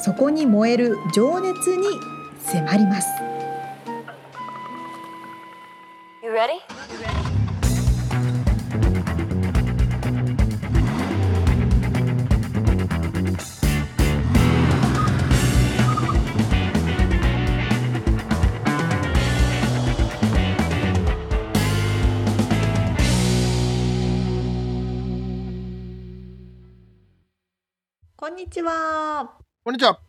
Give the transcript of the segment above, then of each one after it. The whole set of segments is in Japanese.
そこに燃える情熱に迫ります。こんにちは。こんにちは。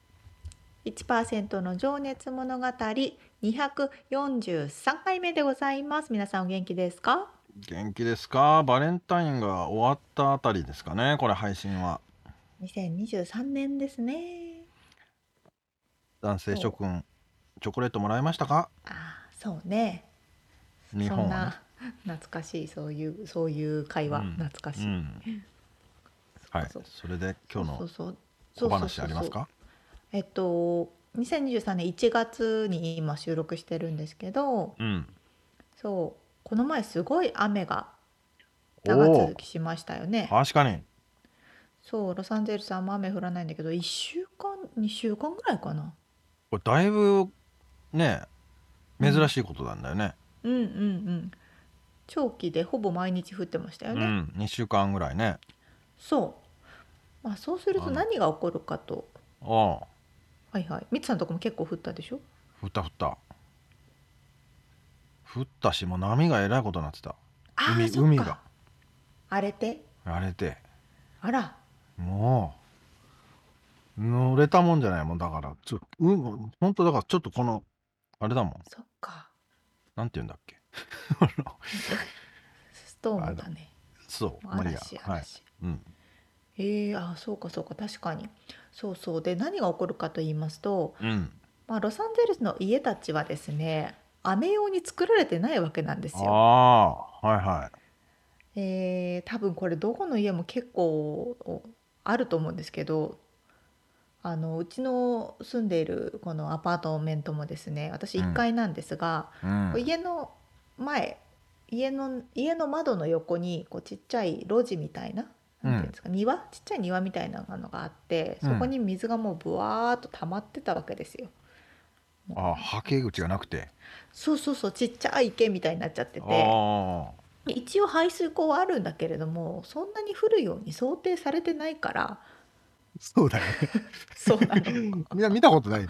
1%の情熱物語243回目でございます。皆さんお元気ですか？元気ですか？バレンタインが終わったあたりですかねこれ配信は。?2023 年ですね。男性諸君、チョコレートもらいましたか？ああ、そうね。日本は、そんなね。懐かしいそういうそういう会話、うん懐かしい。うん。はいそれで今日の小話ありますか？えっと2023年1月に今収録してるんですけどうん。そうこの前すごい雨がお長お続きしましたよね確かに。そうロサンゼルスあんま雨降らないんだけど1週間2週間ぐらいかなこれだいぶね珍しいことなんだよね。うんうんうん長期でほぼ毎日降ってましたよね、うん。2週間ぐらいね。そうまあそうすると何が起こるかとああ。はいはい。みつさんのとこも結構降ったでしょ？降った降った。降ったしもう波がえらいことになってた。海海が。荒れて？荒れて。あら。もう乗れたもんじゃないもんだから。ちょうん本当だからちょっとこのあれだもん。そっか。なんて言うんだっけ？ストームだね。そうまあいいや。嵐はい。嵐、うん。えー、あそうかそうか。確かにそうそう。で何が起こるかと言いますと、うん。まあ、ロサンゼルスの家たちはですね雨用に作られてないわけなんですあよ。あはいはい。えー多分これどこの家も結構おあると思うんですけどあのうちの住んでいるこのアパートメントもですね私うん1階なんですが、うん。家の前家の家の窓の横にこうちっちゃい路地みたいななんていうんですか、庭？ちっちゃい庭みたいなのがあってそこに水がもうブワーっと溜まってたわけですよ。あはけ口がなくて。そうそうそうちっちゃい池みたいになっちゃってあて。あ一応排水溝はあるんだけれどもそんなに降るように想定されてないから。そうだよね。そうなの。みんな見たことない。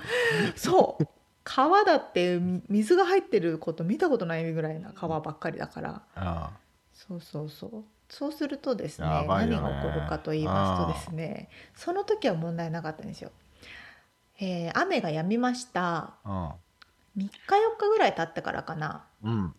そう。川だって水が入ってること見たことないぐらいな川ばっかりだから。あ。そうそうそうそうするとですね何ね。が起こるかと言いますとですねその時は問題なかったんですよ。えー雨が止みました。あ3日4日ぐらい経ってからかな。うん。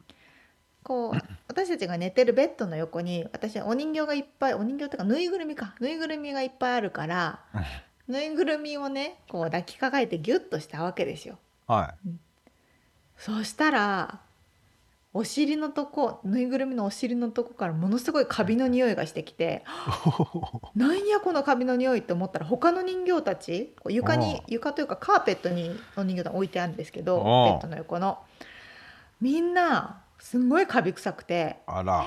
こう私たちが寝てるベッドの横に私はお人形がいっぱいお人形というかぬいぐるみか。ぬいぐるみがいっぱいあるから ぬいぐるみをねこう抱きかかえてギュッとしたわけですよ。はそしたらお尻のとこぬいぐるみのお尻のとこからものすごいカビの匂いがしてきてい なんやこのカビの匂いって思ったら他の人形たち床に床というかカーペットにお人形が置いてあるんですけどああ。ベッドの横の。みんなすんごいカビ臭くてあら。っ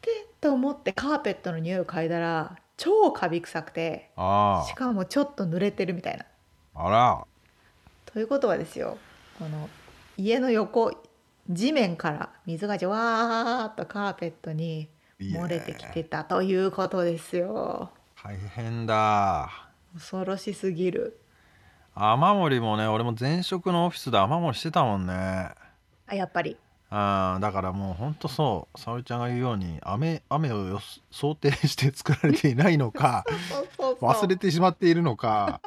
てと思ってカーペットの匂いを嗅いだら超カビ臭くてあしかもちょっと濡れてるみたいな。ああら。ということはですよこの家の横地面から水がじわーっとカーペットに漏れてきてたということですよ。大変だ。恐ろしすぎる。雨漏りもね俺も前職のオフィスで雨漏りしてたもんね。あやっぱり。あーだからもうほんとそう。沙織ちゃんが言うように雨雨を想定して作られていないのか 忘れてしまっているのか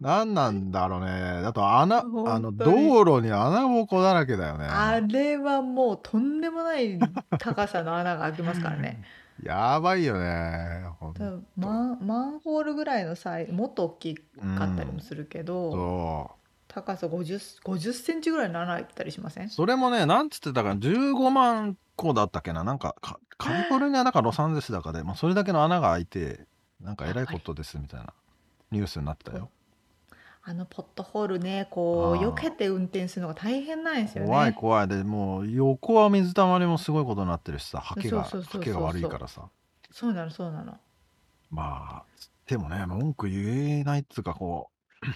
何なんだろうね。だと穴あの本当に。道路に穴ぼこだらけだよね。あれはもうとんでもない高さの穴が開きますからね。やばいよね。ほんマンマンホールぐらいのサイズもっと大きかったりもするけど、そ高さ50 50センチぐらいの穴開いてたりしません？それもねなんつってたか15万個だったっけな？なんかかカリフォルニアだかロサンゼルスだかで、まあ、それだけの穴が開いてなんかえらいことですみたいなニュースになってたよあのポットホールねこう避けて運転するのが大変なんですよね。怖い怖い。でもう横は水たまりもすごいことになってるしさハケがそうそうそうそう。ハケが悪いからさ。そうなのそうなの。まあでもね文句言えないっつうかこ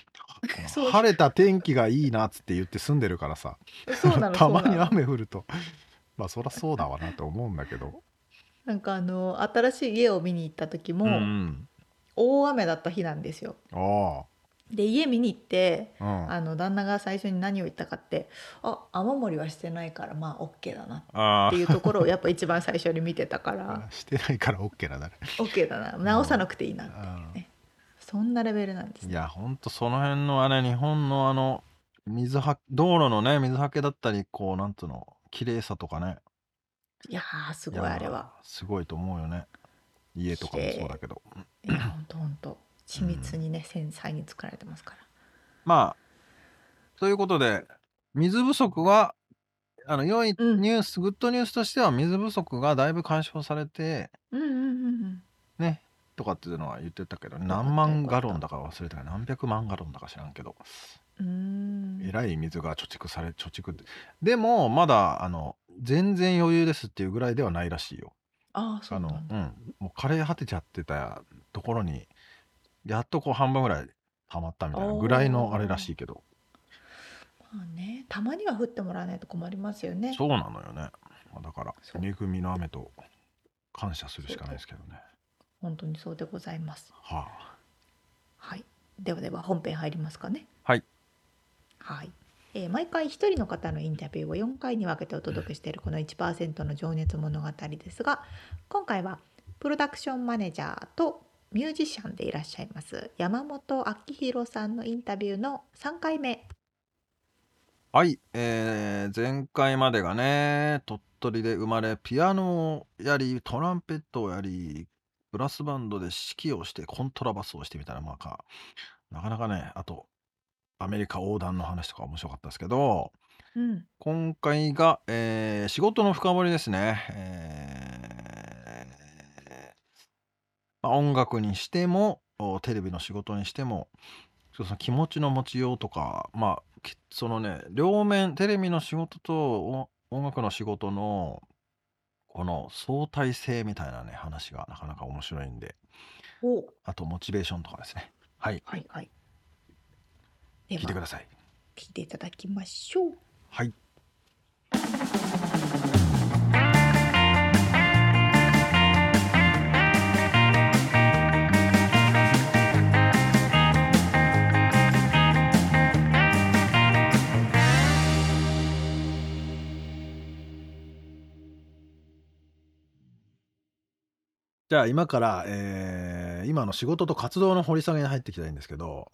そう。う晴れた天気がいいなっつって言って住んでるからさ。そうなのたまにそうなの。雨降ると。まあそりゃそうだわなと思うんだけど。なんかあの新しい家を見に行った時も、うん大雨だった日なんですよ。あで家見に行ってあうん。あの旦那が最初に何を言ったかって「あ雨漏りはしてないからまあ OK だな」あっていうところをやっぱ一番最初に見てたから。あ してないから OK だね OK だな。直さなくていいなっていうあね。そんなレベルなんですね。いやほんとその辺のあれ日本のあの水は道路のね水はけだったりこうなんつうの綺麗さとかね。いやーすごいやあれは。すごいと思うよね。家とかもそうだけど。いやほんとほんと緻密にね繊細に作られてますから。まあということで水不足はあの良いニうんュース、グッドニュースとしては水不足がだいぶ解消されてうんうんうんうん。ねとかっていうのは言ってたけど何万ガロンだか忘れた何百万ガロンだか知らんけどえらい水が貯蓄され貯蓄でもまだあの全然余裕ですっていうぐらいではないらしいよああの。うんもう枯れ果てちゃってたところにやっとこう半分ぐらい溜まったみたいなぐらいのあれらしいけどまあねたまには降ってもらわないと困りますよね。そうなのよねまあだからそう恵みの雨と感謝するしかないですけどね本当にそうでございます。はあはい。ではでは本編入りますかね。はい。はい。えー毎回一人の方のインタビューを4回に分けてお届けしているこの1%の情熱物語ですが今回はプロダクションマネージャーとミュージシャンでいらっしゃいます山本明宏さんのインタビューの3回目。はい、えー前回までがね鳥取で生まれピアノをやりトランペットをやりブラスバンドで指揮をしてコントラバスをしてみたいなまあかなかなかねあとアメリカ横断の話とか面白かったですけどうん。今回が、えー仕事の深掘りですね、えーまあ音楽にしてもおテレビの仕事にしてもその気持ちの持ちようとかまあきそのね両面テレビの仕事とお音楽の仕事のこの相対性みたいなね話がなかなか面白いんでお。あとモチベーションとかですね。はい。はいはい。聞いてください。聞いていただきましょう。はいじゃあ今から、えー今の仕事と活動の掘り下げに入っていきたいんですけど、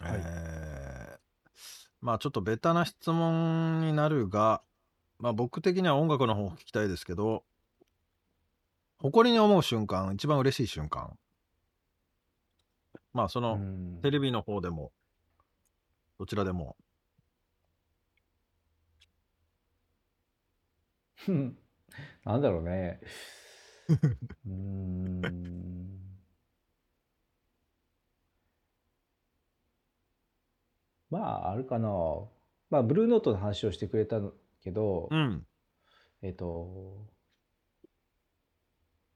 はいえーまあちょっとベタな質問になるが、まあ僕的には音楽の方を聞きたいですけど、誇りに思う瞬間、一番嬉しい瞬間。まあその、うんテレビの方でも、どちらでも。うんなんだろうね。うーん。まあ、あるかな。まあ、ブルーノートの話をしてくれたけど、うん。えっと、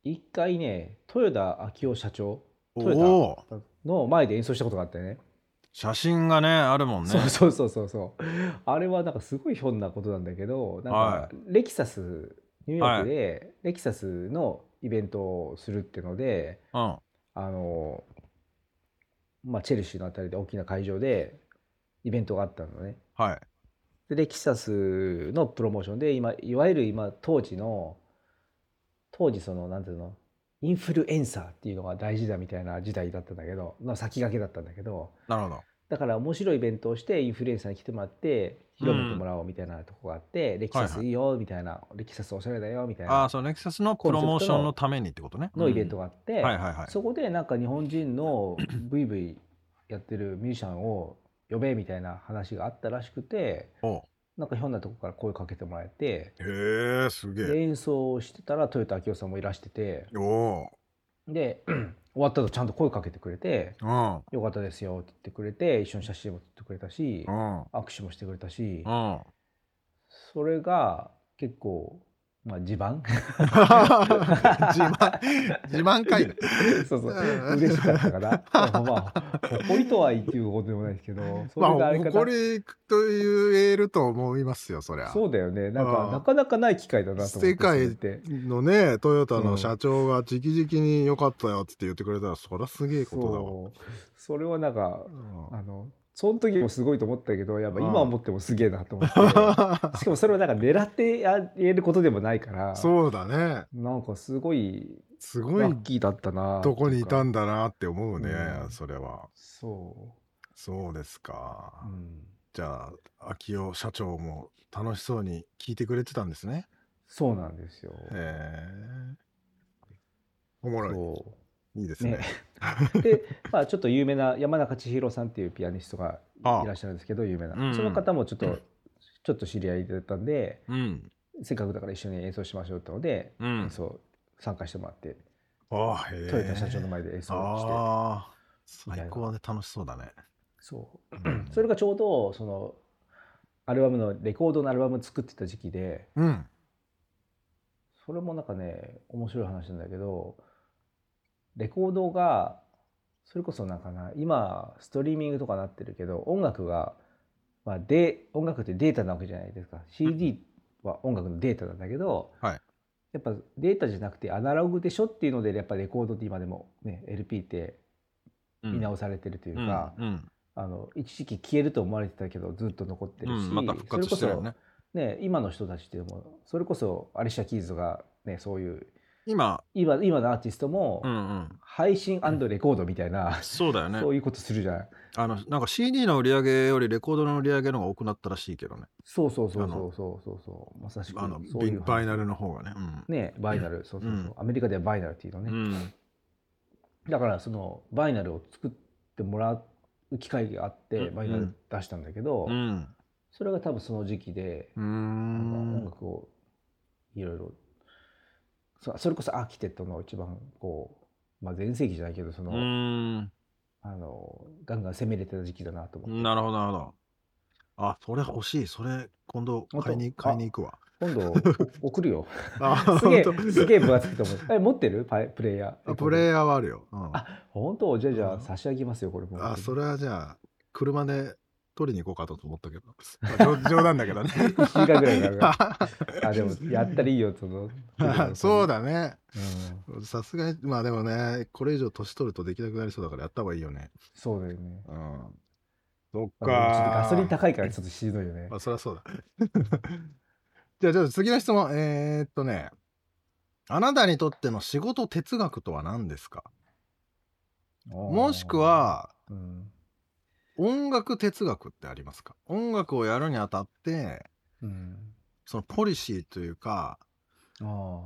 一回ね、豊田章男社長おトヨおーの前で演奏したことがあってね。写真がね、あるもんね。そうそうそうそうそう。あれはなんかすごいひょんなことなんだけど、なんはかレキサス、ニューヨークでレキサスのイベントをするっていうので、うん。あの、まあ、チェルシーのあたりで大きな会場でイベントがあったのね。はい。で、レキサスのプロモーションで、今、いわゆる今、当時の、当時その、なんていうの、インフルエンサーっていうのが大事だみたいな時代だったんだけど、の先駆けだったんだけど、なるほど。だから面白いイベントをしてインフルエンサーに来てもらって広めてもらおうみたいなとこがあって、レキサスいいよみたいな、レキサスおしゃれだよみたいああ、なそのレクサスのプロモーションのためにってことね。のイベントが。があって、はいはいはい。そこでなんか日本人のブイブイやってるミュージシャンを呼べみたいな話があったらしくておうなんかひょんなとこから声かけてもらえてへえすげえで演奏してたら豊田明夫さんもいらしてておうで 終わったとちゃんと声かけてくれてうん「よかったですよ」って言ってくれて一緒に写真も撮ってくれたしうん。握手もしてくれたしうん。それが結構まあ 自慢？自慢自慢かいね そうそう。うん。嬉しかったかなでもまあ誇りとは言っていうことでもないですけどそまあ誇りと言えると思いますよそりゃ。そうだよね。なんうん。かなかなかない機会だなと思って世界のねトヨタの社長が直々に良かったよって言ってくれたらそりゃすげえことだわ。それはなんかうん。あのその時もすごいと思ったけどやっぱうん。今思ってもすげえなと思って。しかもそれはなんか狙ってやれることでもないからそうだね。なんかすごいすごいラッキーだったなとこにいたんんだなって思うね、うん。それは。そそうですか、う、うん、じゃあ秋代社長も楽しそうに聞いてくれてたんですね。そうなんですよ。へえ。おもろそいいいですね。うで、まあ、ちょっと有名な山中千尋さんっていうピアニストがいらっしゃるんですけど有名な、うん。うんその方もちょっとちょっと知り合いだったんでうん。せっかくだから一緒に演奏しましょうってので、うん。演奏参加してもらってああへえ。豊田社長の前で演奏して最高で楽しそうだね。そう。うん。それがちょうどそのアルバムのレコードのアルバム作ってた時期でうん。それもなんかね面白い話なんだけどレコードがそれこそなんかな今ストリーミングとかなってるけど音楽が、まあ、で音楽ってデータなわけじゃないですか。CD は音楽のデータなんだけど、はい。やっぱデータじゃなくてアナログでしょっていうのでやっぱレコードって今でもね LP って見直されてるというか、うんうん。あの一時期消えると思われてたけどずっと残ってるし、うんまてるよね。それこそね今の人たちっていうのもそれこそアリシャ・キーズがねそういう今。今今のアーティストもうんうん。配信レコードみたいな、そうだよね。そういうことするじゃん。あのなんか CD の売り上げよりレコードの売り上げの方が多くなったらしいけどね。そうそうそうそうそうそう。そうまさしくあのそういう話。バイナルの方がね。うん。ねバイナル。そうそうそう、うん。アメリカではバイナルっていうのね、うん。だからそのバイナルを作ってもらう機会があってうん。バイナル出したんだけど、うん。それが多分その時期で音ん。楽をいろいろそそれこそアーキテクトの一番こう、まあ、全盛期じゃないけどその、うーん。あのガンガン攻めれてた時期だなと思って、なるほどなるほど。あそれ欲しい。それ今度買いに買いに行くわ。今度お 送るよ。あ すげえすげえ分厚くと思う。え持ってる？パイプレイヤー。あプレイヤーはあるよ、うん。あ本当？じゃあじゃうん。あ差し上げますよこれもあそれはじゃあ車で取りに行こうかと思ったけど。冗 冗談だけどね。1週間ぐらいかかる。あでもやったらいいよその。そうだ、だね。うん、さすがにまあでもねこれ以上年取るとできなくなりそうだからやった方がいいよね。そうだよね。うん。そっかガソリン高いからちょっとしんどいよね。まあそりゃそうだ。じゃあちょっと次の質問。えー、っとねあなたにとっての仕事哲学とは何ですか？もしくはうん音楽哲学ってありますか？音楽をやるにあたってうん。そのポリシーというかあ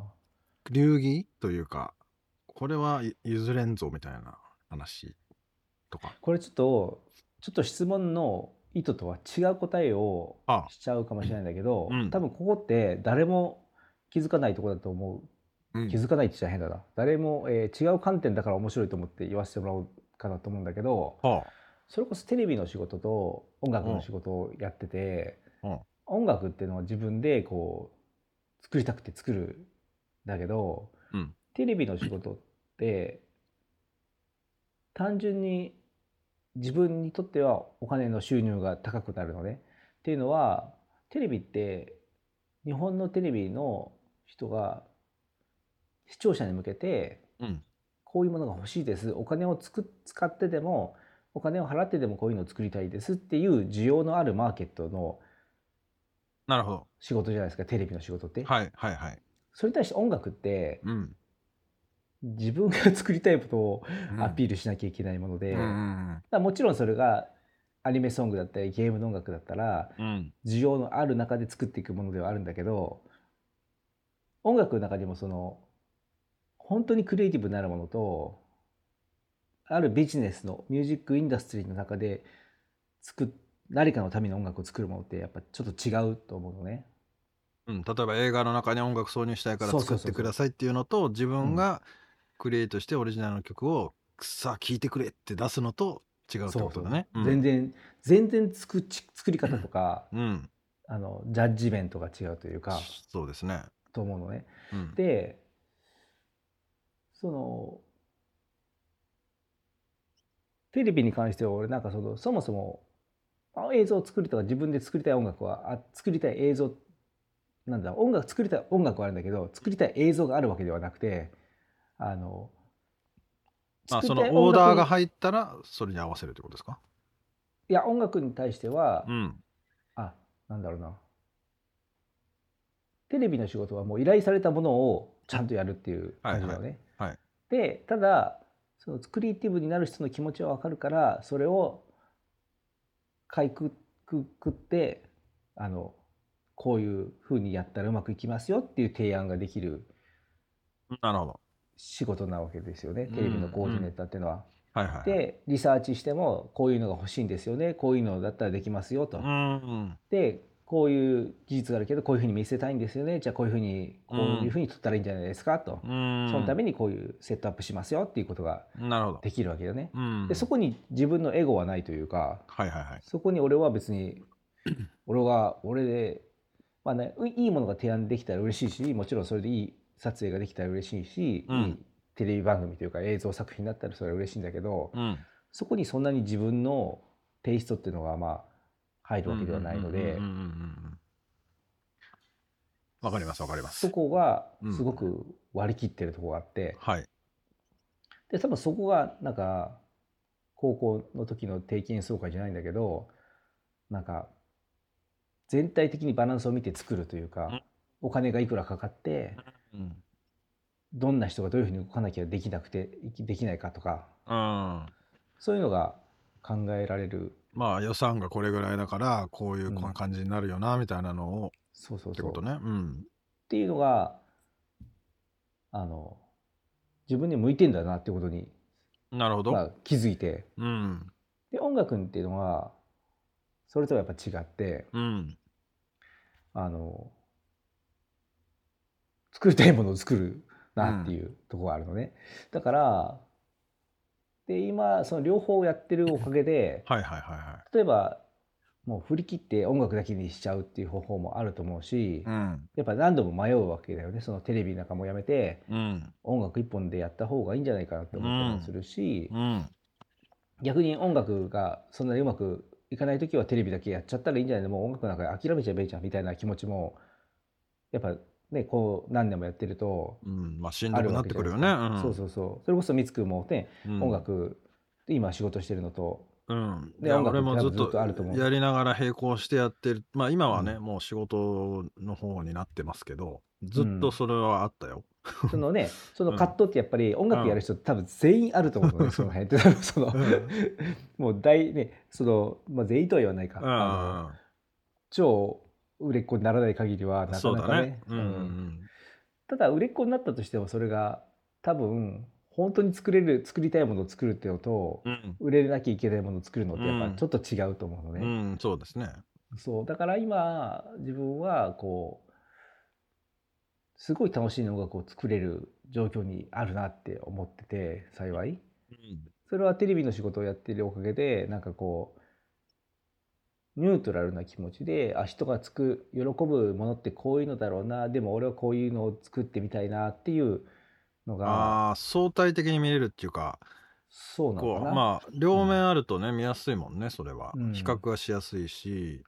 流儀というかこれは譲れんぞみたいな話とか。あこれちょっとちょっと質問の意図とは違う答えをあしちゃうかもしれないんだけど、うん。多分ここって誰も気づかないところだと思う。うん。気づかないって言っちゃ変だな。誰も、えー違う観点だから面白いと思って言わせてもらおうかなと思うんだけどはそれこそテレビの仕事と音楽の仕事をやってて、うん。音楽っていうのは自分でこう作りたくて作るんだけど、うん。テレビの仕事って単純に自分にとってはお金の収入が高くなるのね。っていうのはテレビって日本のテレビの人が視聴者に向けてうん。こういうものが欲しいです。お金をつく使ってでもお金を払ってでもこういうのを作りたいですっていう需要のあるマーケットのなるほど。仕事じゃないですかテレビの仕事って、はいはいはい。それに対して音楽ってうん。自分が作りたいことをアピールしなきゃいけないもので、うんうだもちろんそれがアニメソングだったりゲームの音楽だったらうんうん。需要のある中で作っていくものではあるんだけど音楽の中でもその本当にクリエイティブになるものとあるビジネスのミュージックインダストリーの中で作っ誰かのために音楽を作るものってやっぱちょっと違うと思うのね。うん、例えば映画の中に音楽挿入したいから作ってくださいっていうのと自分がクリエイトしてオリジナルの曲をさあ聴いてくれって出すのと違うってことだね。そうそう全然全然作ち作り方とかうん、うん、あのジャッジメントが違うというかそうですね。と思うのね。うん、でそのテレビに関しては俺なんかそのそもそもあ映像を作るとか自分で作りたい音楽はあ作りたい映像なんだ音楽作りたい音楽はあるんだけど作りたい映像があるわけではなくてあのあそのオーダーが入ったらそれに合わせるってことですか？いや音楽に対しては、うん。あなんだろうな。テレビの仕事はもう依頼されたものをちゃんとやるっていう感じだよね。はい。はい。でただそのクリエイティブになる人の気持ちは分かるからそれをかいくくくってあのこういうふうにやったらうまくいきますよっていう提案ができるなるほど。仕事なわけですよねテレビのコーディネーターっていうのは。はいはい。でリサーチしてもこういうのが欲しいんですよねこういうのだったらできますよと。うんうんでこういう技術があるけどこういうふうに見せたいんですよねじゃあこういうふうにこういうふうに撮ったらいいんじゃないですかと、うん。そのためにこういうセットアップしますよっていうことが。できるわけよね。うん。でそこに自分のエゴはないというかはいはいはい。そこに俺は別に俺が俺で、まあね、いいものが提案できたら嬉しいしもちろんそれでいい撮影ができたら嬉しいし、うんいいテレビ番組というか映像作品だったらそれは嬉しいんだけど、うん。そこにそんなに自分のテイストっていうのがまあ入るわけではないので。うんうんうんうんうんわかりますわかりますそ。こがうんすごく割り切ってるところがあって、はい。で多分そこがなんか高校の時の定期演奏会じゃないんだけどなんか全体的にバランスを見て作るというか、うんお金がいくらかかってうん。どんな人がどういうふうに動かなきゃできなくてできないかとかうん。そういうのが考えられるまあ予算がこれぐらいだからこういううん感じになるよなみたいなのをそうそうそうってことね。うん。っていうのがあの自分に向いてんだなってことに、なるほど。まあ、気づいてうん。で音楽っていうのはそれとはやっぱ違ってうん。あの作りたいものを作るなっていうところがあるのね、だからで今その両方やってるおかげではいはいはいは例えばもう振り切って音楽だけにしちゃうっていう方法もあると思うし、い。うん。やっぱ何度も迷うわけだよねそのテレビなんかもやめてうん。音楽一本でやった方がいいんじゃないかなって思ったりもするし、うん。逆に音楽がそんなにうまくいかない時はテレビだけやっちゃったらいいんじゃないの？もう音楽なんか諦めちゃえばいいじゃんみたいな気持ちもやっぱねこう何年もやってるとうん。まあしんどくなってくるよね。うん。そうそうそうそれこそミツくもね、うん音。楽で今仕事してるのとうん。で音楽俺もずっととあると思うやりながら並行してやってる。まあ今はね、うもう仕事の方になってますけど、ずっとそれはあったよ。そのね その葛藤ってやっぱり音楽やる人多分全員あると思うのね、その辺ってうん もう大ねその、まあ、全員とは言わないか、うんあの超売れっ子にならない限りはなかなかねね。うんうんただ売れっ子になったとしてもそれが多分本当に作れる作りたいものを作るっていうのとうんうん。売れなきゃいけないものを作るのってやっうんぱちょっと違うと思うのね。うん、うん、そうですね。そうだから今自分はこうすごい楽しい音楽を作れる状況にあるなって思ってて幸い。うん。それはテレビの仕事をやっているおかげでなんかこうニュートラルな気持ちであ人がつく喜ぶものってこういうのだろうなでも俺はこういうのを作ってみたいなっていうのがああ、相対的に見れるっていうか、そうなのかな。こう、まあ、両面あるとね、見やすいもんね、それは。うん比較はしやすいし。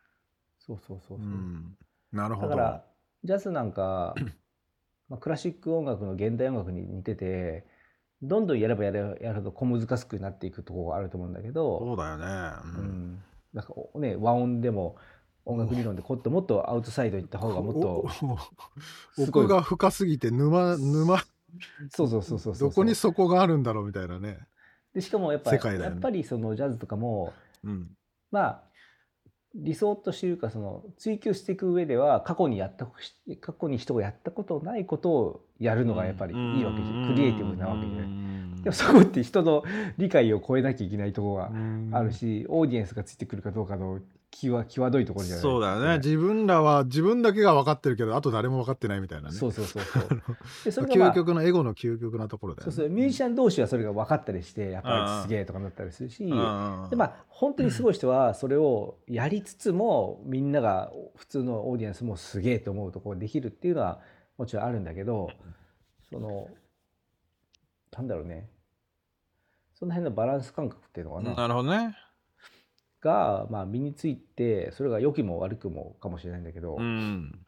そうそうそうそうう、ん。なるほど。だからジャズなんか、まあ、クラシック音楽の現代音楽に似ててどんどんやればやればやるほど小難しくなっていくところがあると思うんだけど、そうだよね。う。うんん、なんかおね和音でも音楽理論でこっともっとアウトサイドに行った方がもっと奥が深すぎて沼沼そうそうそうそうそうどこにそこがあるんだろうみたいなね。でしかもやっぱやっぱりそのジャズとかもうん。まあ理想としていうかその追求していく上では過去にやった過去に人がやったことないことをやるのがやっぱりいいわけじゃん。クリエイティブなわけじゃないでもそこって人の理解を超えなきゃいけないところがあるしオーディエンスがついてくるかどうかの際際どいところじゃない。そうだよね。自分らは自分だけが分かってるけどあと誰も分かってないみたいなね。そうそうそうそう。でそれが、まあ、究極のエゴの究極なところだよ、ね、そうそうミュージシャン同士はそれが分かったりしてやっぱりすげえとかなったりするしでまあ本当にすごい人はそれをやりつつもみんなが普通のオーディエンスもすげえと思うところができるっていうのはもちろんあるんだけどそのなんだろうね。その辺のバランス感覚っていうのかな。なるほどね。が、まあ、身についてそれが良きも悪くもかもしれないんだけど、うん。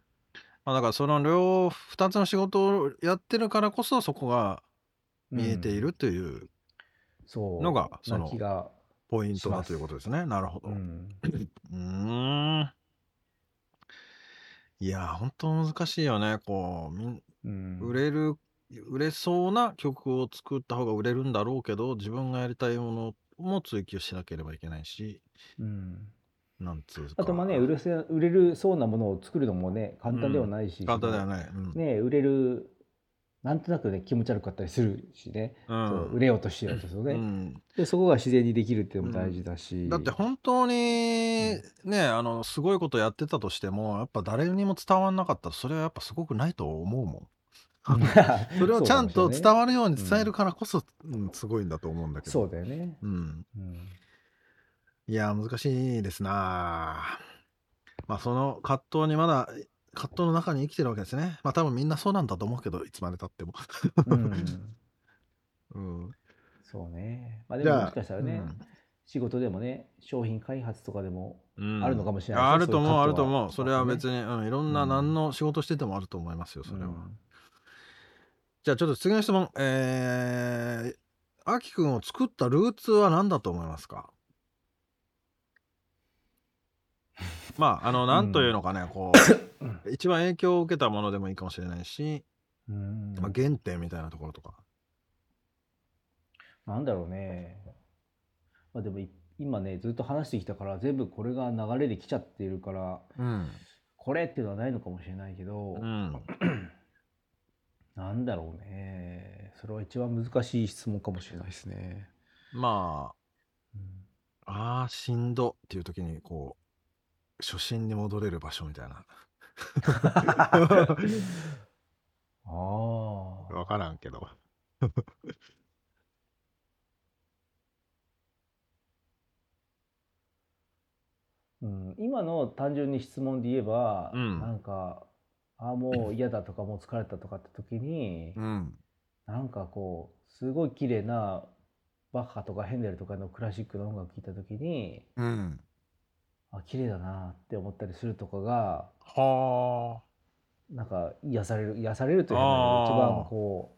まあ、だからその両2つの仕事をやってるからこそそこが見えているというそうのがそのな気がポイントだということですね。なるほど。ううんーん。いやー、本当難しいよね。こう、みんうん売れる、売れそうな曲を作った方が売れるんだろうけど、自分がやりたいものも追求しなければいけないし、うん。なんつうか。あとまあね売れせ売れるそうなものを作るのもね簡単ではないし、簡単ではない。うん。ね売れるなんとなくね気持ち悪かったりするしね、うん。そう売れようとしようとするとね、うん。でそこが自然にできるっていうのも大事だし、だって本当にね、あのすごいことやってたとしてもやっぱ誰にも伝わんなかったらそれはやっぱすごくないと思うもん。それをちゃんと伝わるように伝えるからこそ、うんすごいんだと思うんだけど。そうだよね、うん、うんいや難しいですなまあその葛藤にまだ葛藤の中に生きてるわけですね。まあ多分みんなそうなんだと思うけどいつまでたっても。うん。うん、そうね。まあでももしかしたらね、仕事でもね商品開発とかでもうん。あるのかもしれないああると思うあると思う。それは別に、うん、いろんなうん。何の仕事しててもあると思いますよそれは。うん。じゃあちょっと次の質問。えー、あきくんを作ったルーツは何だと思いますか？まあ、あの、なんというのかね、こう、一番影響を受けたものでもいいかもしれないし、うんまあ、原点みたいなところとか。なんだろうね。まあでもい今ねずっと話してきたから全部これが流れで来ちゃっているからうん。これっていうのはないのかもしれないけど、うん。なんだろうね。それは一番難しい質問かもしれないですね。まうんあ、ああ、しんどっていう時に、こう、初心に戻れる場所みたいな。ああ。分からんけど うん、今の単純に質問で言えば、うんなんかああもう嫌だとかもう疲れたとかって時に、うん。なんかこうすごい綺麗なバッハとかヘンデルとかのクラシックの音楽聴いた時にうん。あ綺麗だなって思ったりするとかがはあ。なんか癒される癒されるというかあー一番こ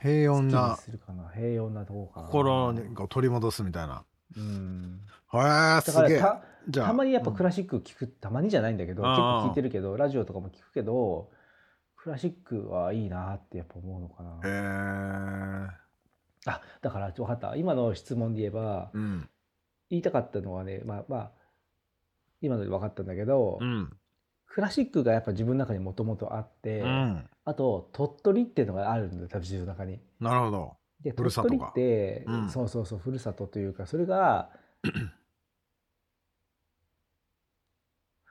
平う好きに穏なするかな平穏なとこかな心にこう取り戻すみたいな。うんへえ、だすげえ。たじゃあ。たまにやっぱクラシック聴く、たまにじゃないんだけどあー結構聴いてるけどラジオとかも聴くけどクラシックはいいなってやっぱ思うのかな、へえ。あだから分かった今の質問で言えばうん。言いたかったのはねまあまあ今ので分かったんだけど、うん。クラシックがやっぱ自分の中にもともとあって、うん。あと鳥取っていうのがあるんだよ多分自分の中に。なるほど。で鳥取って、うんそうそうそうふるさとというかそれが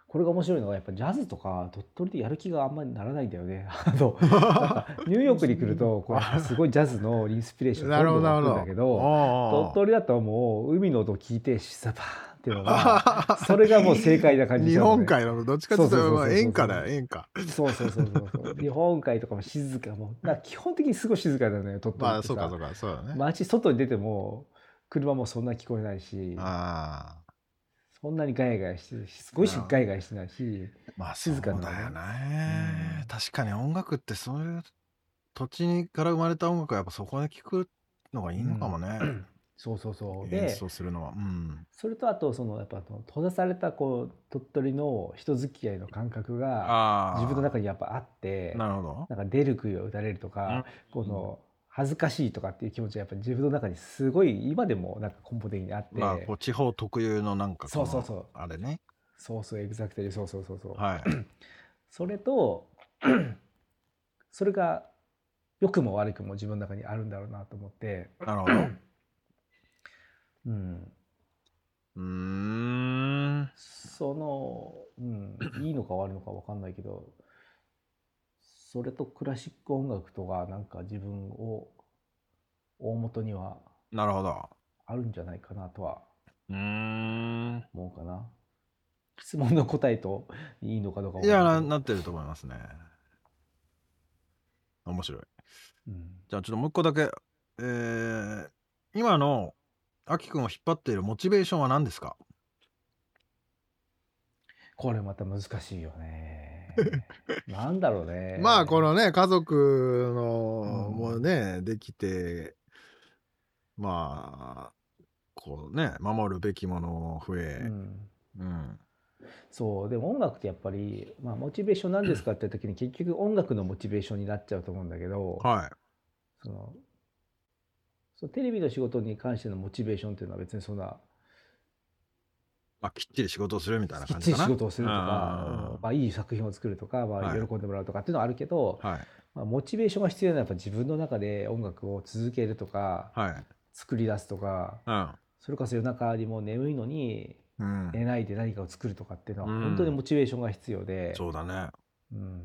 これが面白いのがやっぱジャズとか鳥取でやる気があんまりならないんだよね。あの ニューヨークに来るとこう すごいジャズのインスピレーションなるほど、なるんだけどど鳥取だともう海の音を聞いてシサバーンっていうのがそれがもう正解な感じね本海の？どっちかっていうとそうそうそうそう演歌だよ演歌。そうそうそうそう 日本海とかも静かも。だ基本的にすごい静かなのよ鳥取まあってさ。そうかそうかそうだね、街外に出ても車もそんな聞こえないしああ。そんなにガヤガヤしてるしすごいしガヤガヤしてないしまあ静かだよね、うん。確かに音楽ってそういう土地から生まれた音楽はやっぱそこで聴くのがいいのかもね、そうそうそう。演で奏するのは。うん。それとあとそのやっぱ閉ざされたこう鳥取の人付き合いの感覚が自分の中にやっぱあってなるほど。なんか出る杭を打たれるとか、うん。この恥ずかしいとかっていう気持ちがやっぱり自分の中にすごい今でもなんか根本的にあって、まあこう地方特有のなんかそうそうそう。あれね。そうそうエグザクトリーそうそうそうそう、はい。それと それが良くも悪くも自分の中にあるんだろうなと思って、なるほど ううん、ーん。その、うん、いいのか悪いのか分かんないけどそれとクラシック音楽とかなんか自分を大元にはなるほど。あるんじゃないかなとはうーん。思うかな。質問の答えといいのかどうかいやななってると思いますね。面白い。うん。じゃあちょっともう一個だけえー、今のあきくんを引っ張っているモチベーションは何ですか？これまた難しいよね。なんだろうね。まあこのね家族のうんもうねできてまあこうね守るべきもの増えうん。うん。そうでも音楽ってやっぱり、まあ、モチベーションなんですかって時に結局音楽のモチベーションになっちゃうと思うんだけど、はい。そのそうテレビの仕事に関してのモチベーションっていうのは別にそんなまあきっちり仕事をするみたいなきっちり感じかな仕事をするとか、うんうんまあ、いい作品を作るとか、まあ、はい。喜んでもらうとかっていうのはあるけど、はい。まあ、モチベーションが必要なのはやっぱ自分の中で音楽を続けるとかはい。作り出すとかうん。それこそ夜中にもう眠いのにうん。寝ないで何かを作るとかっていうのはうん。本当にモチベーションが必要で、そうだね。うん、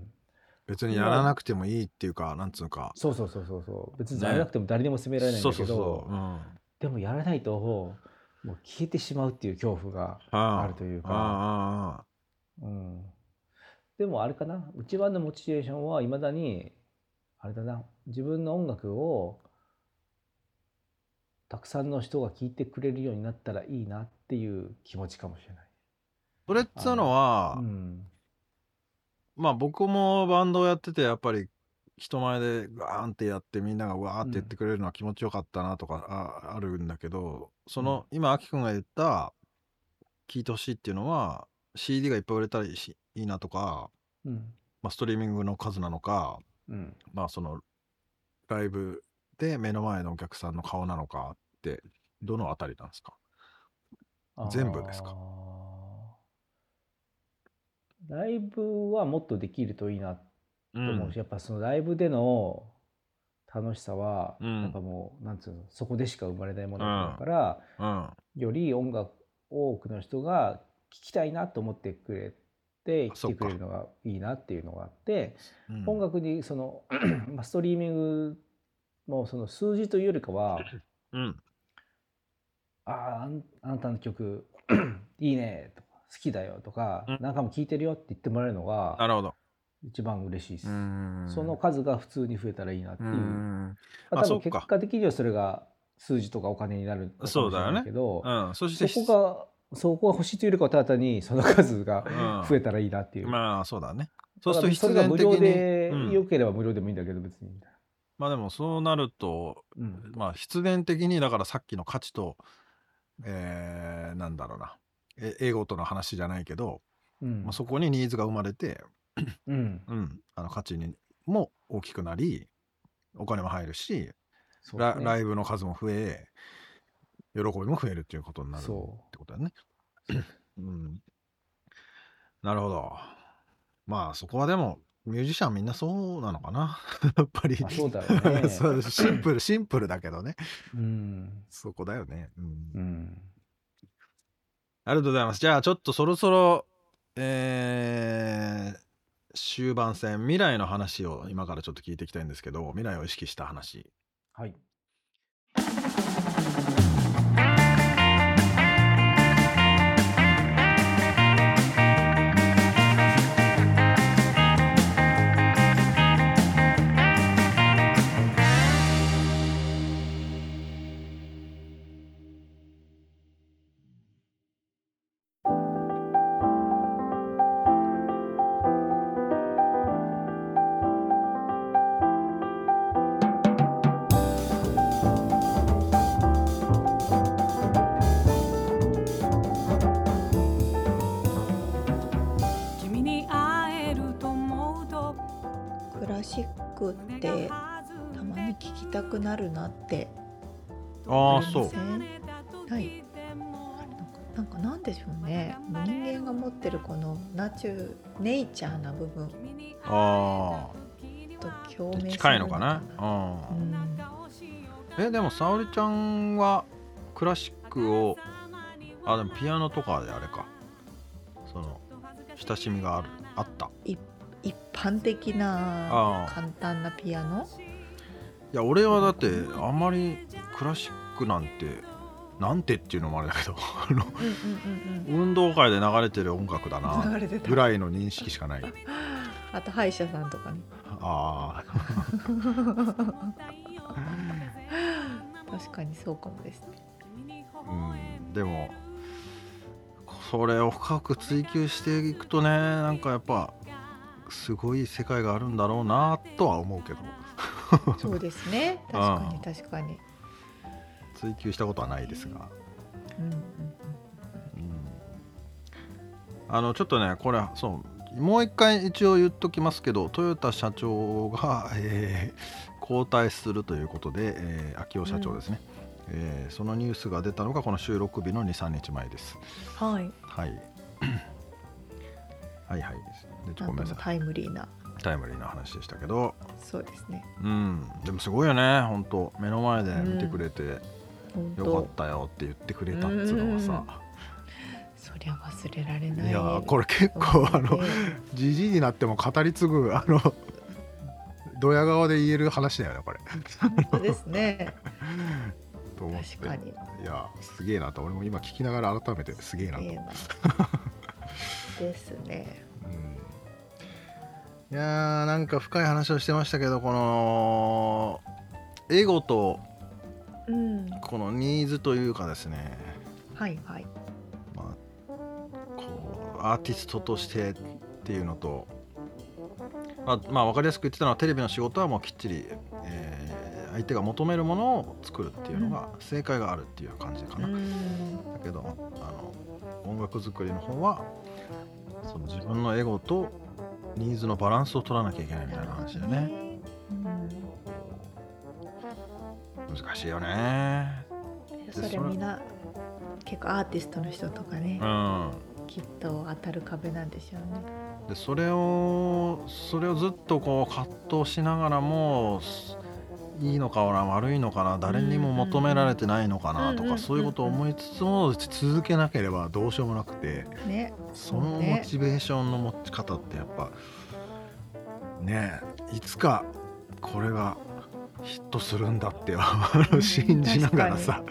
別にやらなくてもいいっていうかなんつうか。そうそうそうそうそう。別にね。やらなくても誰にも責められないんだけど、でもやらないともう消えてしまうっていう恐怖があ。るというか、あうん、でもあれかな。一番のモチベーションはいまだにあれだな。自分の音楽をたくさんの人が聴いてくれるようになったらいいなっていう気持ちかもしれない。それっつうのは、うんまあ僕もバンドをやっててやっぱり人前でガーンってやってみんながわーって言ってくれるのは気持ちよかったなとかああるんだけどその、今あきくんが言った聴いてほしいっていうのは CD がいっぱい売れたらいいしいいなとか、うん。まあ、ストリーミングの数なのかうん。まあそのライブで目の前のお客さんの顔なのかってどのあたりなんですか？全部ですか？ライブはもっとできるといいなと思うし、やっぱそのライブでの楽しさは、うん。やっぱもうなんつうのそこでしか生まれないものだから、うん。より音楽多くの人が聴きたいなと思ってくれて来てくれるのがいいなっていうのがあって、うん。音楽にその まあストリーミングもその数字というよりかはうん「あーあんあなたの曲 いいね」とか「好きだよ」とかうん「何回も聴いてるよ」って言ってもらえるのがなるほど。一番嬉しいです。うん。その数が普通に増えたらいいなっていう。う。ん。まあ多分結果的にはそれが数字とかお金になるのかもしれないけど、うん。そそこがそこが欲しいというよりかはただ単にその数がうん。増えたらいいなっていう。まあそうだね。そうだすると必然的からそれが無料にでうん。良ければ無料でもいいんだけど別にみたいまあでもそうなるとまあ必然的にだからさっきの価値とえーなんだろうな。え英語との話じゃないけど、うん。まあ、そこにニーズが生まれて、うん。うん、あの価値にも大きくなりお金も入るし、ね。ラライブの数も増え喜びも増えるっていうことになるってそことだね。う。ん、なるほど。まあそこはでもミュージシャンみんなそうなのかな。やっぱり、まあそうだろ うねシンプルシンプルだけどね。う。うん。そこだよね、うん。うんありがとうございますじゃあちょっとそろそろえー終盤戦未来の話を今からちょっと聞いていきたいんですけど未来を意識した話はい。ってたまにね聞きたくなるなってああそう。はい。なんかなんでしょうね。人間が持ってるこのナチュネイチャーな部分。あと共鳴近いのかな？ううん。んえでも沙織ちゃんはクラシックをあでもピアノとかであれか。その親しみがあるあった一般的なああ。簡単なピアノ？いや俺はだってあんまりクラシックなんてなんてっていうのもあれだけど運動会で流れてる音楽だうんなぐらいの認識しかない。あと歯医者さんとかね。あ確かにそうかもですね。あうんでもそれを深く追求していくとねなんかやっぱすごい世界があるんだろうなとは思うけど。そうですね。確かに確かに。追求したことはないですが。うんうんうんあのちょっとねこれそうもう一回一応言っときますけどトヨタ社長が、えー交代するということで、えー秋夫社長ですね、えーそのニュースが出たのがこの収録日の23日前です。うんはい。はいはいはいでごめんなさい。タイムリーな。タイムリーな話でしたけど。そうですね。うん。でもすごいよね。本当。目の前で見てくれて、本よかっ当たよって言ってくれたっつうのはさ、そりゃ忘れられない。いやーこれ結構あのねじじいになっても語り継ぐあのドヤ顔で言える話だよねこれ。本当ですね。と思って。確かに。いやすげえなと。俺も今聞きながら改めてすげえなと、ですね。いやーなんか深い話をしてましたけどこのエゴとうん。このニーズというかですね、はいはい。まあ、こうアーティストとしてっていうのと、まあ、まあ分かりやすく言ってたのはテレビの仕事はもうきっちり、えー相手が求めるものを作るっていうのが正解があるっていう感じかな。うん。だけどあの音楽作りの方はその自分のエゴとニーズのバランスを取らなきゃいけないみたいな話だよね。難しいよね。うんそれみんな結構アーティストの人とかねうん。きっと当たる壁なんでしょうね。でそれをそれをずっとこう葛藤しながらもすいいのかな悪いのかな誰にも求められてないのかなとかそういうことを思いつつも続けなければどうしようもなくてね。そのモチベーションの持ち方ってやっぱねえいつかこれがヒットするんだって信じながらさ。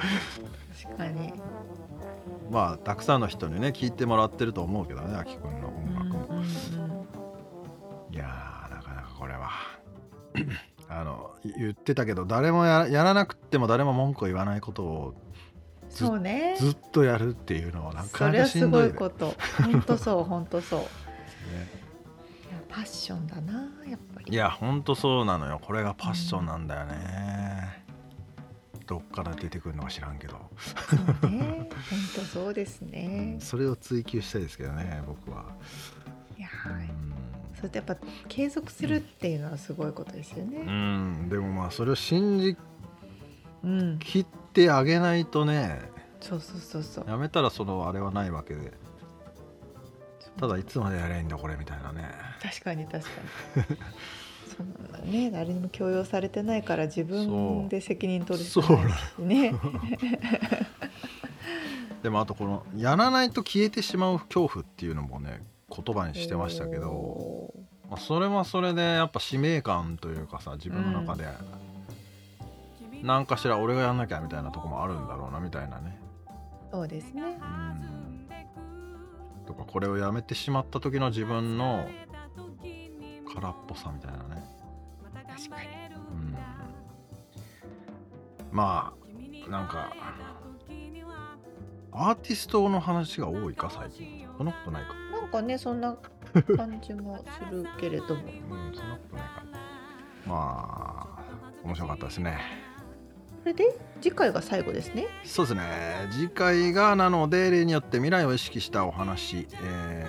確かに。まあたくさんの人にね聞いてもらってると思うけどねあきくんの言ってたけど誰もややらなくっても誰も文句を言わないことをずそうね。ずっとやるっていうのはなかなかそれはすしんどいね。ごいこと。本当そう 本当そう。いねやパッションだなやっぱり。いやほんとそうなのよ。これがパッションなんだよね、どっから出てくるのか知らんけど。そうね。本当そうですね。それを追求したいですけどね僕は、いやうんそれってやっぱ継続するっていうのはすごいことですようねん、でもまあそれを信じうん切ってあげないとね。そうそうそうそう。やめたらそのあれはないわけで。ただいつまでやればいいんだこれみたいなね。確かに確かに。そのね誰にも強要されてないから自分で責任取るしかないしね。でもあとこのやらないと消えてしまう恐怖っていうのもね言葉にしてましたけど、おまあ、それはそれでやっぱ使命感というかさ自分の中で何かしら俺がやんなきゃみたいなとこもあるんだろうなみたいなね。ーそうですね。うん。とかこれをやめてしまった時の自分の空っぽさみたいなね。確かに。うん。まあなんかアーティストの話が多いか最近。そんなことないかかねそんな感じもするけれども。うんそんなことないかまあ面白かったですね。これで次回が最後ですね。そうですね。次回がなので例によって未来を意識したお話え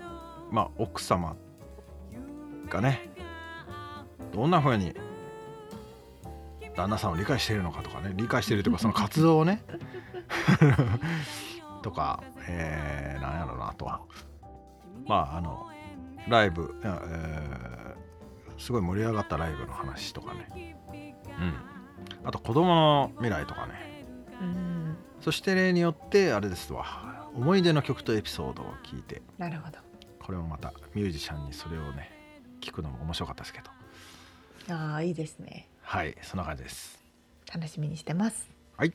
ーまあ奥様がねどんな風に旦那さんを理解しているのかとかね理解しているというかその活動をねとか、えー、なんやろうなとまああのライブ、えーすごい盛り上がったライブの話とかね。うん。あと子供の未来とかね。うん。そして例によってあれですわ。思い出の曲とエピソードを聞いて。なるほど。これもまたミュージシャンにそれをね聞くのも面白かったですけど。ああいいですね。はいそんな感じです。楽しみにしてます。はい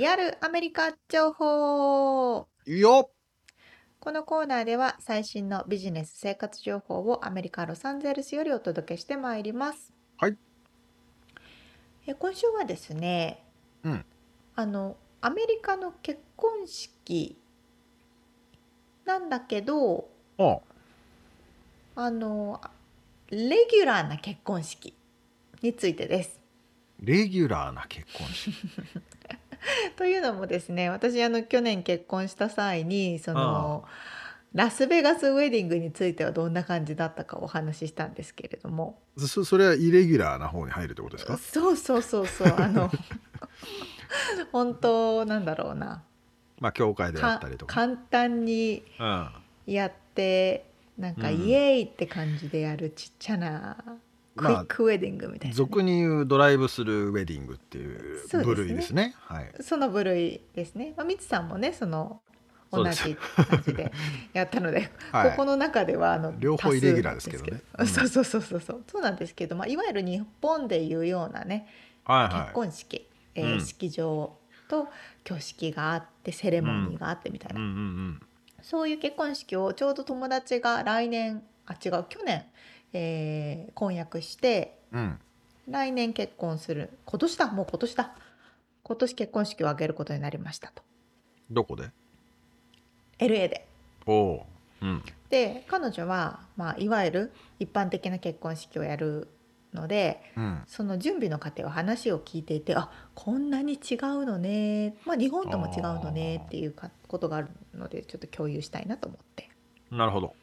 リアルアメリカ情報いいよこのコーナーでは最新のビジネス生活情報をアメリカ・ロサンゼルスよりお届けしてまいります。はい。え今週はですね、うんあのアメリカの結婚式なんだけどああのレギュラーな結婚式についてです。レギュラーな結婚式 というのもですね私あの去年結婚した際にそのラスベガスウェディングについてはどんな感じだったかお話ししたんですけれども。そそれはイレギュラーな方に入るってことですか？そうそうそうそうあの 本当なんだろうな。まあ教会でやかったりとか。簡単にうん。やってなんかうん。イエーイって感じでやるちっちゃなクイまあックウェディングみたいな。ね、俗に言うドライブスルーウェディングっていうそうですね。部類ですね。はい。その部類ですね。まあ、みつさんもねその同じ感じで やったのではい。ここの中ではあの両方イレギュラーですけどね。多数なんですけど。そうそうそうそうそう。なんですけど、まあ、いわゆる日本でいうようなねはいはい。結婚式、えーうん。式場と挙式があってセレモニーがあってみたいな、うんうんうん。そういう結婚式をちょうど友達が来年あ違う去年、えー婚約してうん。来年結婚する。今年だ。もう今年だ。今年結婚式を挙げることになりましたと。どこで？LA で。おおう。うん。で彼女は、まあ、いわゆる一般的な結婚式をやるのでうん。その準備の過程を話を聞いていてあこんなに違うのね、まあ、日本とも違うのねっていうかことがあるのでちょっと共有したいなと思って。なるほど。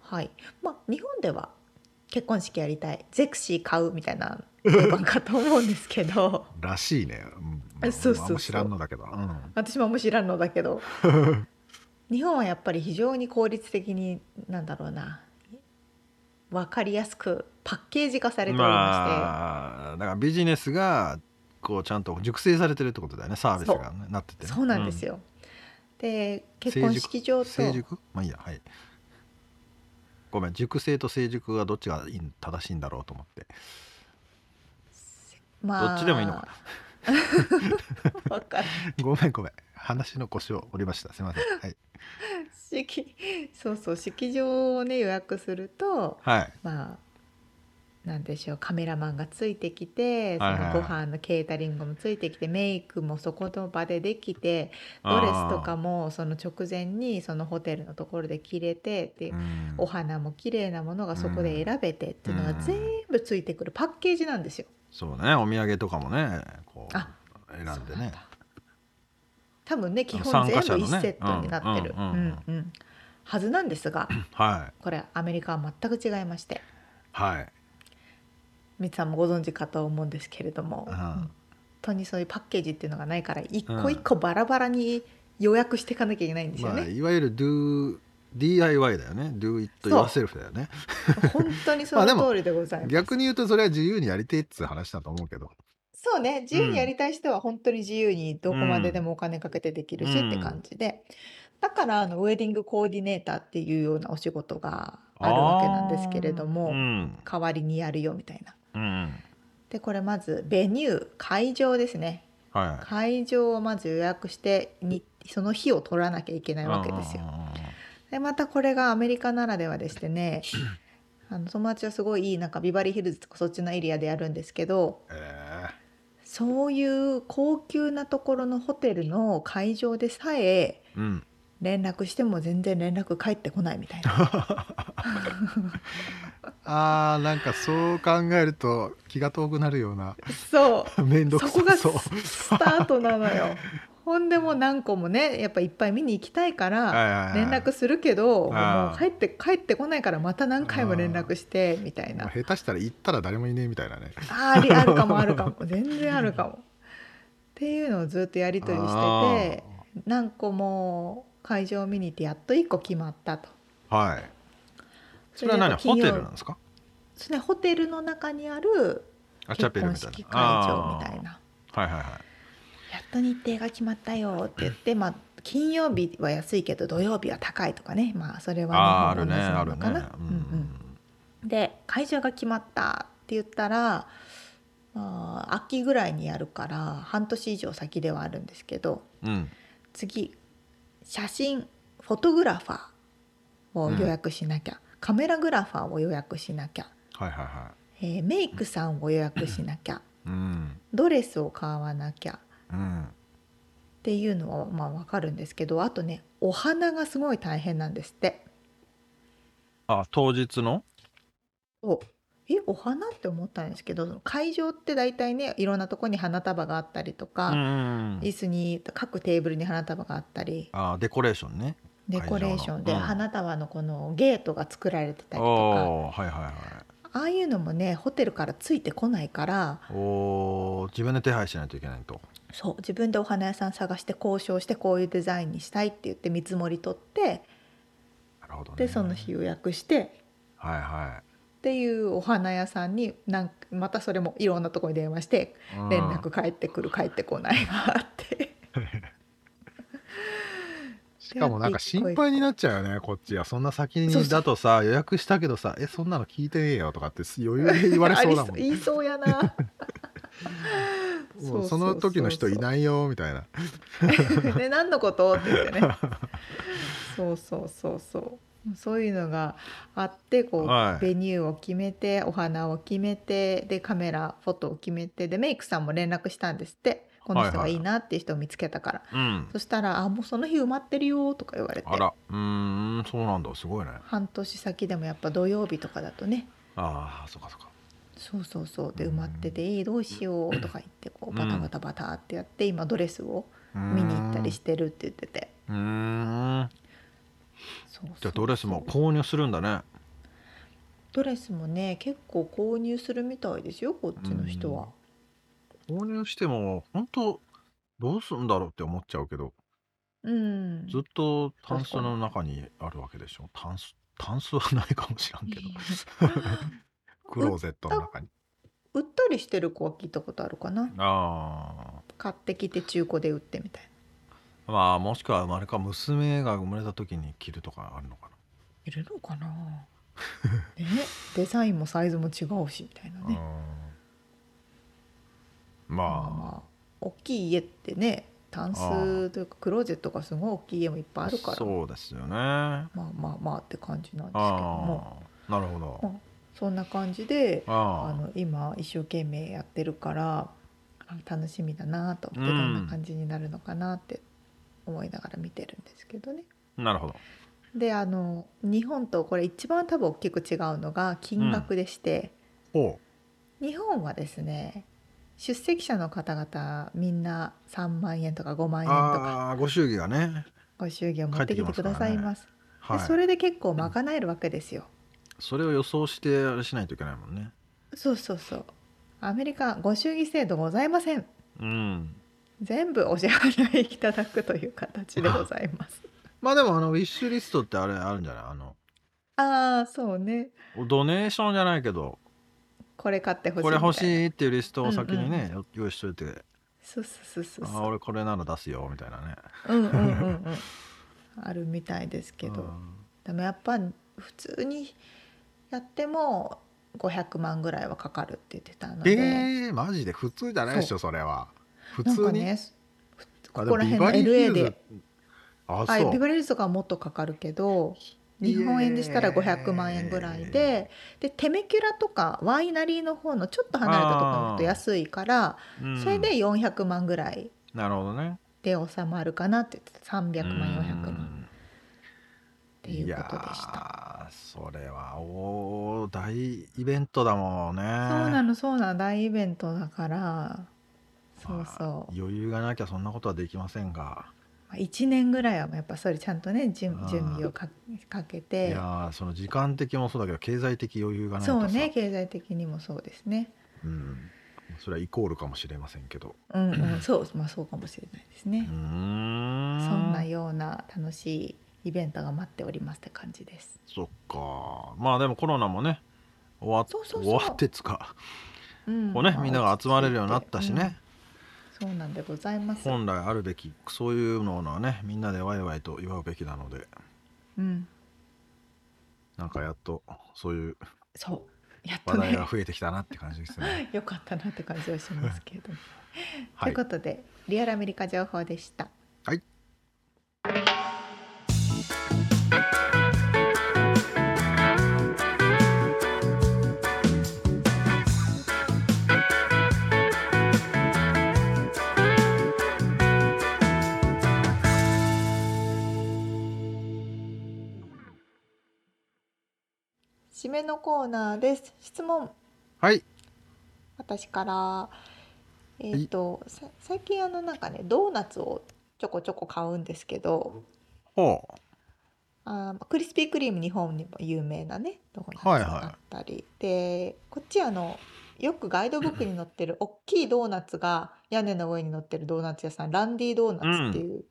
はい。まあ日本では結婚式やりたいゼクシー買うみたいな定番かと思うんですけど。らしいね、うん。まあそうそうそう。知らんのだけど、うん。私もあんま知らんのだけど。日本はやっぱり非常に効率的になんだろうな。分かりやすくパッケージ化されておりままあだからビジネスがこうちゃんと熟成されてるってことだよね。サービスが、ね、なってて、ね、してそうなんですよ、よ。で結婚式場と。成熟？まあいいや。はいごめん熟成と成熟がどっちが正しいんだろうと思って。まどっちでもいいのかな。ごめんごめん。話の腰を折りました。すいません。はい。式そうそう式場をね予約するとはい。まあなんでしょうカメラマンがついてきてそのご飯のケータリングもついてきてメイクもそこの場でできてドレスとかもその直前にそのホテルのところで着れてでうん。お花も綺麗なものがそこで選べてっていうのがうん全部ついてくるパッケージなんですよ。そうねお土産とかもねこうあ選んでね。多分ね基本全部一セットになってる、うんうん。はずなんですがはい。これアメリカは全く違いまして。はい、みつさんもご存知かと思うんですけれども、うん。本当にそういうパッケージっていうのがないから一個一個バラバラに予約していかなきゃいけないんですよまあ、ね。いわゆる do DIY だよね。do it yourself だよね。本当にその通りでございます。逆に言うとそれは自由にやりてえっつう話だと思うけど。そうね。自由にやりたい人は本当に自由にどこまででもお金かけてできるしうん。って感じで、だからあのウェディングコーディネーターっていうようなお仕事があるわけなんですけれども、うん。代わりにやるよみたいな。うんでこれまずベニュー会場ですね。はい。会場をまず予約してにその日を取らなきゃいけないわけですよ。でまたこれがアメリカならではでしてね あの友達はすごいいいなんかビバリーヒルズとかそっちのエリアでやるんですけどえ。そういう高級なところのホテルの会場でさえーうん連絡しても全然連絡返ってこないみたいな。あーなんかそう考えると気が遠くなるような。そう。面倒くそこがスタートなのよ。ほんでもう何個もねやっぱいっぱい見に行きたいから連絡するけどもう帰って帰ってこないからまた何回も連絡してみたいな。まあ下手したら行ったら誰もいねえみたいなね。ありあるかも あるかも。全然あるかも。っていうのをずっとやり取りしてて何個も会場を見に行ってやっと1個決まったと。はい。それは何？ホテルなんですか？それねホテルの中にある結婚式会場みたいな。はいはいはい。やっと日程が決まったよって言って、まあ、金曜日は安いけど土曜日は高いとかね。まあそれは日あるねあるね本も同じなのかな。ううんうん。で会場が決まったって言ったら、まあ、秋ぐらいにやるから半年以上先ではあるんですけどうん。次写真フォトグラファーを予約しなきゃ、カメラグラファーを予約しなきゃ、はいはいはえーメイクさんを予約しなきゃいうん。ドレスを買わなきゃうんっていうのはまあわかるんですけどあとねお花がすごい大変なんですって。あ当日の？おえお花って思ったんですけど会場って大体ねいろんなとこに花束があったりとうか、ん椅子に各テーブルに花束があったり。あデコレーションね。デコレーションでうん。花束のこのゲートが作られてたりとか。はいはいはいああいうのもねホテルからついてこないから。おー自分で手配しないといけないと。そう自分でお花屋さん探して交渉してこういうデザインにしたいって言って見積もり取ってなるほどね。でその日予約して。はいはっていうお花屋さんになんまたそれもいろんなところに電話して連絡返ってくる返ってこないがあって。しかもなんか心配になっちゃうよねこっちは。そんな先にだとさ予約したけどさえそんなの聞いてねえよとかって余裕で言われそうだもん。言いそうやな。もうその時の人いいないよみたいな。ね何のこと？って言ってね。そうそうそうそうそういうのがあってこう、はい。ベニューを決めてお花を決めてでカメラフォトを決めてでメイクさんも連絡したんですって。この人がいいなっていう人を見つけたから、うん。そしたら「あもうその日埋まってるよ」とか言われて。あら。うーんそうなんだ。すごいね。半年先でもやっぱ土曜日とかだとね。ああそっかそっか。そうそうそう。で埋まってて「えーどうしよう」とか言ってこうバタバタバタってやって今ドレスを見に行ったりしてるって言ってて。うーんじゃあドレスも購入するんだね。ドレスもね結構購入するみたいですよこっちの人は。購入しても本当どうするんだろうって思っちゃうけど。うん、ずっとタンスの中にあるわけでしょ。タンスタンスはないかもしらんけど。クローゼットの中に。売ったりしてる子は聞いたことあるかな。あ買ってきて中古で売ってみたいな。あまあもしくは生まれか娘が生まれた時に着るとかあるのかいるのかな？ね。デザインもサイズも違うしみたいなな、ね。うん。まあ。ままあ大きい家ってねタンスというかクローゼットがすごい大きい家もいっぱいああるから。そうですよね。まあまあまあって感じなんですけども。ああなるほど、まあそんな感じでああの今一生懸命やってるからあ楽しみだなと。思ってうんどんな感じになるのかなって思いながら見てるんですけどね。あなるほど。であの日本とこれ一番多分大きく違うのが金額でして、お日本はですね出席者の方々みんな3万円とか5万円とか。ああご祝儀がね。ご祝儀を持ってきてくださいます。はい。でそれで結構賄えるわけですよ。それを予想してあれしないといけないもんね。そうそうそう。アメリカご祝儀制度ございません。うん全部お支払いいただくという形でございます。まあでもあのウィッシュリストってあれあるんじゃない？あのああそうね。ドネーションじゃないけどこれ買ってほしいこれ欲い。しいっていうリストを先にね、用意しといてそうそうそうあそう。俺これなら出すよみたいなねうんうんうんうん。あるみたいですけど、うんでもやっぱ普通にやっても500万ぐらいはかかるって言ってたので、えー、マジで？普通じゃないでしょそれは普通に、かねあここら辺の LA で。あはい、そう。ビバリーヒルズとかはもっとかかるけど日本円でしたら500万円ぐらいででテメキュラとかワイナリーの方のちょっと離れたところに行くと安いからうん。それで400万ぐらいなるほどね。で収まるかなって言ってた。300万400うん。万っていうことでした。それはお大イベントだもんね。そうなのそうなの。大イベントだからそうそう、余裕がなきゃそんなことはできませんが。まあ、1年ぐらいはやっぱそれちゃんとね準備をかかけいてやーその時間的もそうだけど経済的余裕がないとさ。そうね経済的にもそうですね。うん、それはイコールかもしれませんけど。うんうん。そうまあそうかもしれないですね。うー、ん。そんなような楽しいイベントが待っておりますって感じです。そっか。まあでもコロナもね終わっそうそうそう。終わってっつか。うん。こうねまあみんなが集まれるようになったしね、うんそうなんでございます。本来あるべきそういうのはねみんなでワイワイと祝うべきなので。うん。なんかやっとそういうそう。やっとね。話題が増えてきたなって感じですね。よかったなって感じはしますけれど。も、はい。ということでリアルアメリカ情報でした。はいのコーナーです。質問。はい。私から。えっ、とさ最近あのなんかねドーナツをちょこちょこ買うんですけどほう。あークリスピークリーム日本にも有名なねドーナツはいはい。があったり、でこっちあのよくガイドブックに載ってる 大きいドーナツが屋根の上に乗ってるドーナツ屋さんランディドーナツっていう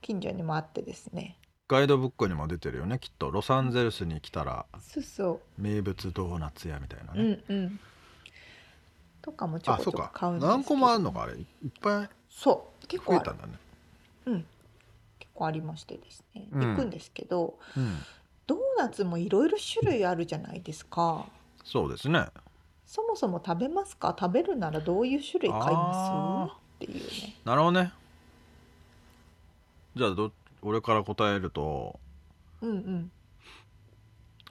近所にもあってですね、ガイドブックにも出てるよねきっと。ロサンゼルスに来たらそうそ名物ドーナツ屋みたいなう、ね、うんうん。とかもちょこち買うんですけど。何個もあるのかあれ。いっぱいそう。結構増えたんだね。うん。結構ありましてですね、うん。行くんですけどうん。ドーナツもいろいろ種類あるじゃないですか。そうですね。そもそも食べますか？食べるならどういう種類買いまあすっていうね。なるほどね。じゃあど俺から答えるとうんうん。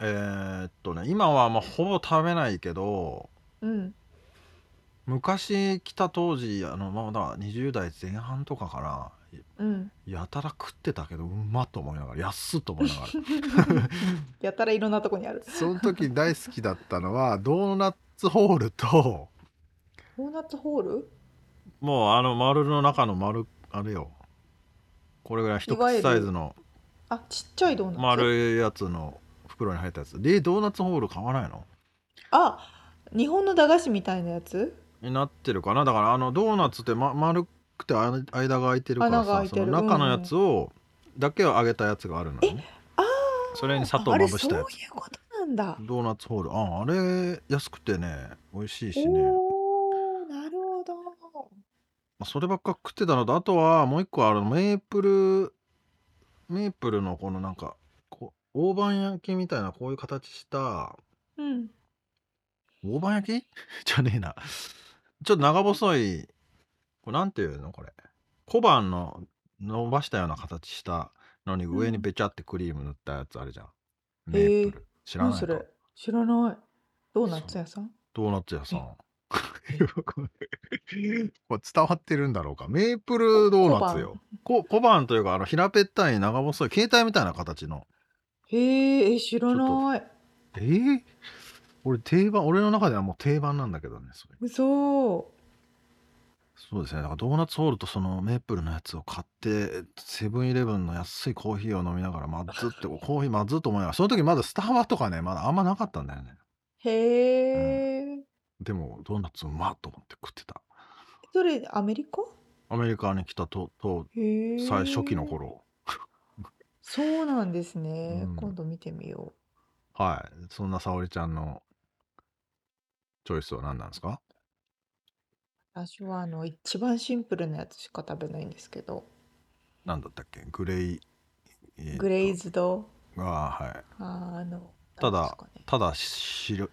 えーっとね今はまあほぼ食べないけどうん。昔来た当時あのまあだから20代前半とかかな。うん。やたら食ってたけどうまっと思いながら安っと思いながら。やたらいろんなとこにある。その時大好きだったのはドーナツホールとドーナツホール？もうあの丸の中の丸あれよこれぐらい一口サイズのあちっちゃいドーナツ？丸いやつの袋に入ったやつ。でドーナツホール買わないの？あ日本の駄菓子みたいなやつ？になってるかな？だからあのドーナツって、ま、丸くてあ間が空いてるからさその中のやつを、だけを揚げたやつがあるのよね。あそれに砂糖まぶしたやつ。そういうことなんだ。ドーナツホール。ああれ安くてね美味しいしねあそればっか食ってたのとあとはもう一個あるメープルメープルのこのなんかこう大判焼きみたいなこういう形したうん。大判焼き？じゃねえな。ちょっと長細いこれなんていうのこれ。小判の伸ばしたような形したのに上にべちゃってクリーム塗ったやつあるじゃん、メープル。知らないそれ？知らない。ドーナツ屋さん？ドーナツ屋さん これ伝わってるんだろうか。メープルドーナツよ。こ小判というかあの平べったい長細い携帯みたいな形の。へえ知らない。えー、俺定番俺の中ではもう定番なんだけどねそれ。嘘。そうですね。だからドーナツホールとそのメープルのやつを買ってセブンイレブンの安いコーヒーを飲みながらまずってコーヒーまずっと思いながらその時まだスタバとかねまだあんまなかったんだよね。へえ、でもドーナツうまっと思って食ってた。それアメリカ？アメリカに来たととへえ。最初期の頃。そうなんですね、うん。今度見てみよはい。そんな沙織ちゃんのチョイスは何なんですか？う私はあの一番シンプルなやつしか食べないんですけど。何だったっけ？グレイ、えーと。グレイズド？あーはい。あのただなんですかね。ただ白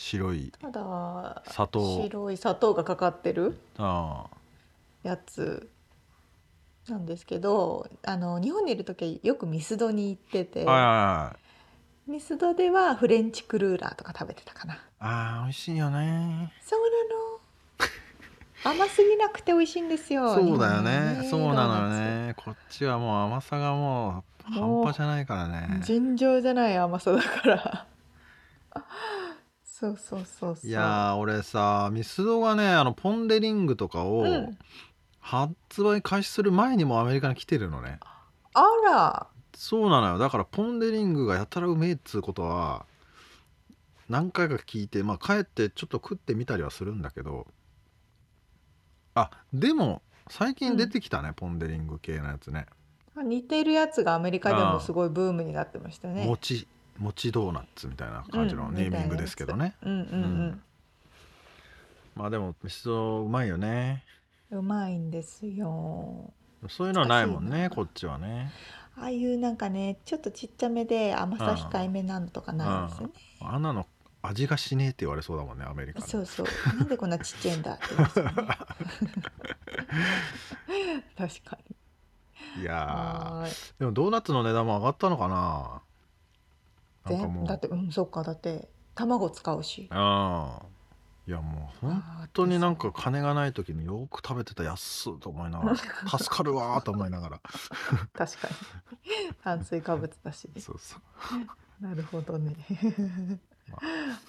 白いただ砂糖。白い砂糖がかかってるあやつなんですけどあの日本にいる時よくミスドに行ってて、あはいはいはい。ミスドではフレンチクルーラーとか食べてたかな。あー美味しいよね。そうなの。甘すぎなくて美味しいんですよ そうだよ日ね本そうなのよね。こっちはもう甘さがもう半端じゃないからね。尋常じゃない甘さだからそうそうそうそう。いやー俺さミスドがねあのポン・デ・リングとかをうん。発売開始する前にもアメリカに来てるのね。あら。そうなのよ。だからポン・デ・リングがやたらうめえっつうことは何回か聞いてまあ帰ってちょっと食ってみたりはするんだけど。あでも最近出てきたね、ポン・デ・リング系のやつね。似てるやつがアメリカでもすごいブームになってましたね。餅餅ドーナツみたいな感じのうんネーミングですけどね、うんうんまあでもミスドうまいよね。うんうまいんですよ。そういうのはないもんねこっちはね。ああいうなんかねちょっとちっちゃめで甘さ控えめなのとかないですよね。あんなの味がしねえって言われそうだもんねアメリカでそうそう。なんでこんなちっちゃいんだってね確かにいやでもドーナツの値段も上がったのかなだってうんそっかだって卵使うし。ああ。いやもう本本当になんか金がない時によく食べてた安っと思いながら 助かるわーと思いながら。確かに。炭水化物だし そうそう。なるほどね。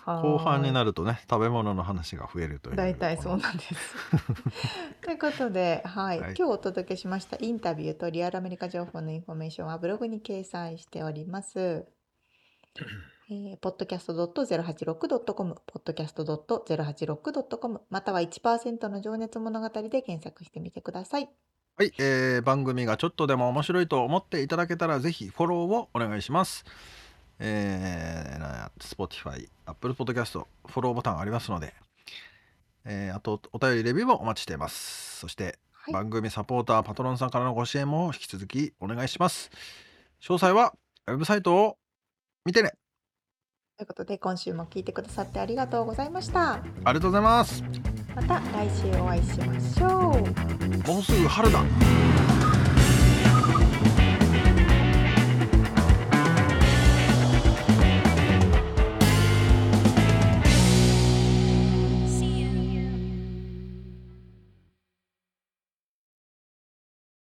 後半にるなるとね食べ物の話が増えるという大体そうなんです。ということで、はい、はい。今日お届けしましたインタビューとリアルアメリカ情報のインフォメーションはブログに掲載しております。えー、podcast.086.com、podcast.086.com、または1%の情熱物語で検索してみてください。はい、えー番組がちょっとでも面白いと思っていただけたらぜひフォローをお願いします。えー、な Spotify、Apple Podcast フォローボタンありますので、えーあとお便りレビューもお待ちしています。そして、はい番組サポーターパトロンさんからのご支援も引き続きお願いします。詳細はウェブサイトを見てね。ということで、今週も聞いてくださってありがとうございました。ありがとうございます。また来週お会いしましょう。もうすぐ春だ。